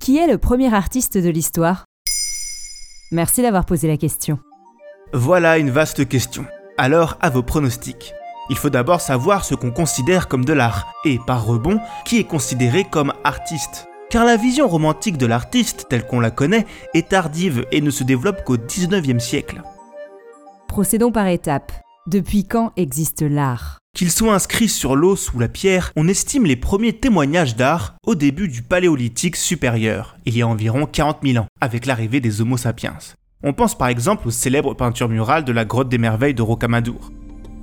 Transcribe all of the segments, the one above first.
Qui est le premier artiste de l'histoire? Merci d'avoir posé la question. Voilà une vaste question. Alors, à vos pronostics. Il faut d'abord savoir ce qu'on considère comme de l'art, et par rebond, qui est considéré comme artiste? Car la vision romantique de l'artiste, telle qu'on la connaît, est tardive et ne se développe qu'au 19e siècle. Procédons par étapes. Depuis quand existe l'art? Qu'ils soient inscrits sur l'os ou la pierre, on estime les premiers témoignages d'art au début du Paléolithique supérieur, il y a environ 40 000 ans, avec l'arrivée des Homo sapiens. On pense par exemple aux célèbres peintures murales de la grotte des merveilles de Rocamadour.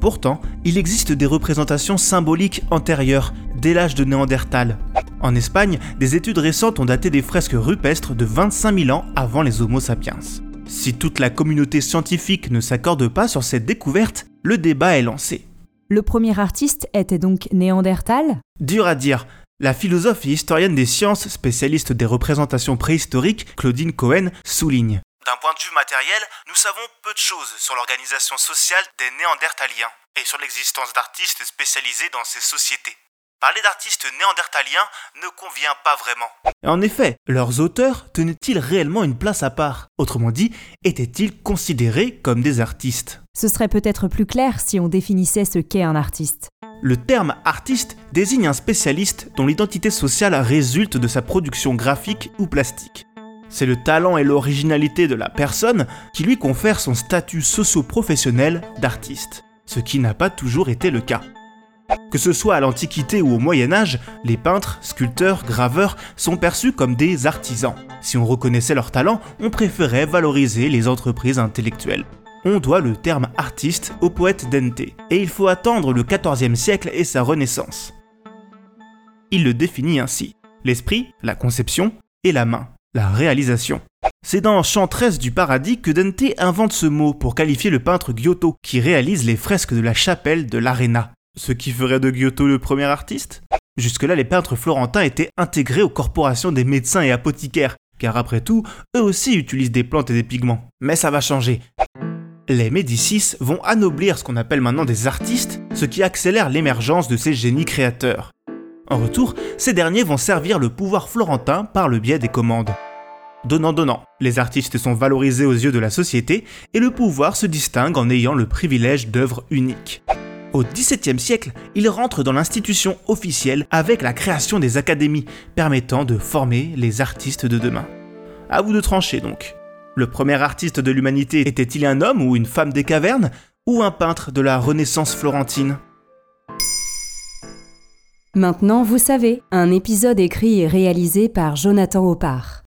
Pourtant, il existe des représentations symboliques antérieures, dès l'âge de Néandertal. En Espagne, des études récentes ont daté des fresques rupestres de 25 000 ans avant les Homo sapiens. Si toute la communauté scientifique ne s'accorde pas sur cette découverte, le débat est lancé. Le premier artiste était donc Néandertal? Dur à dire. La philosophe et historienne des sciences, spécialiste des représentations préhistoriques, Claudine Cohen, souligne. D'un point de vue matériel, nous savons peu de choses sur l'organisation sociale des Néandertaliens et sur l'existence d'artistes spécialisés dans ces sociétés. Parler d'artistes néandertaliens ne convient pas vraiment. En effet, leurs auteurs tenaient-ils réellement une place à part? Autrement dit, étaient-ils considérés comme des artistes? Ce serait peut-être plus clair si on définissait ce qu'est un artiste. Le terme artiste désigne un spécialiste dont l'identité sociale résulte de sa production graphique ou plastique. C'est le talent et l'originalité de la personne qui lui confèrent son statut socio-professionnel d'artiste, ce qui n'a pas toujours été le cas. Que ce soit à l'Antiquité ou au Moyen Âge, les peintres, sculpteurs, graveurs sont perçus comme des artisans. Si on reconnaissait leur talent, on préférait valoriser les entreprises intellectuelles. On doit le terme artiste au poète Dante, et il faut attendre le XIVe siècle et sa renaissance. Il le définit ainsi l'esprit, la conception, et la main, la réalisation. C'est dans Chant 13 du Paradis que Dante invente ce mot pour qualifier le peintre Giotto, qui réalise les fresques de la chapelle de l'Arena. Ce qui ferait de Giotto le premier artiste? Jusque-là, les peintres florentins étaient intégrés aux corporations des médecins et apothicaires, car après tout, eux aussi utilisent des plantes et des pigments. Mais ça va changer. Les Médicis vont anoblir ce qu'on appelle maintenant des artistes, ce qui accélère l'émergence de ces génies créateurs. En retour, ces derniers vont servir le pouvoir florentin par le biais des commandes. Donnant-donnant, les artistes sont valorisés aux yeux de la société et le pouvoir se distingue en ayant le privilège d'œuvres uniques. Au XVIIe siècle, il rentre dans l'institution officielle avec la création des académies, permettant de former les artistes de demain. À vous de trancher donc. Le premier artiste de l'humanité était-il un homme ou une femme des cavernes, ou un peintre de la Renaissance florentine? Maintenant, vous savez, un épisode écrit et réalisé par Jonathan Oppard.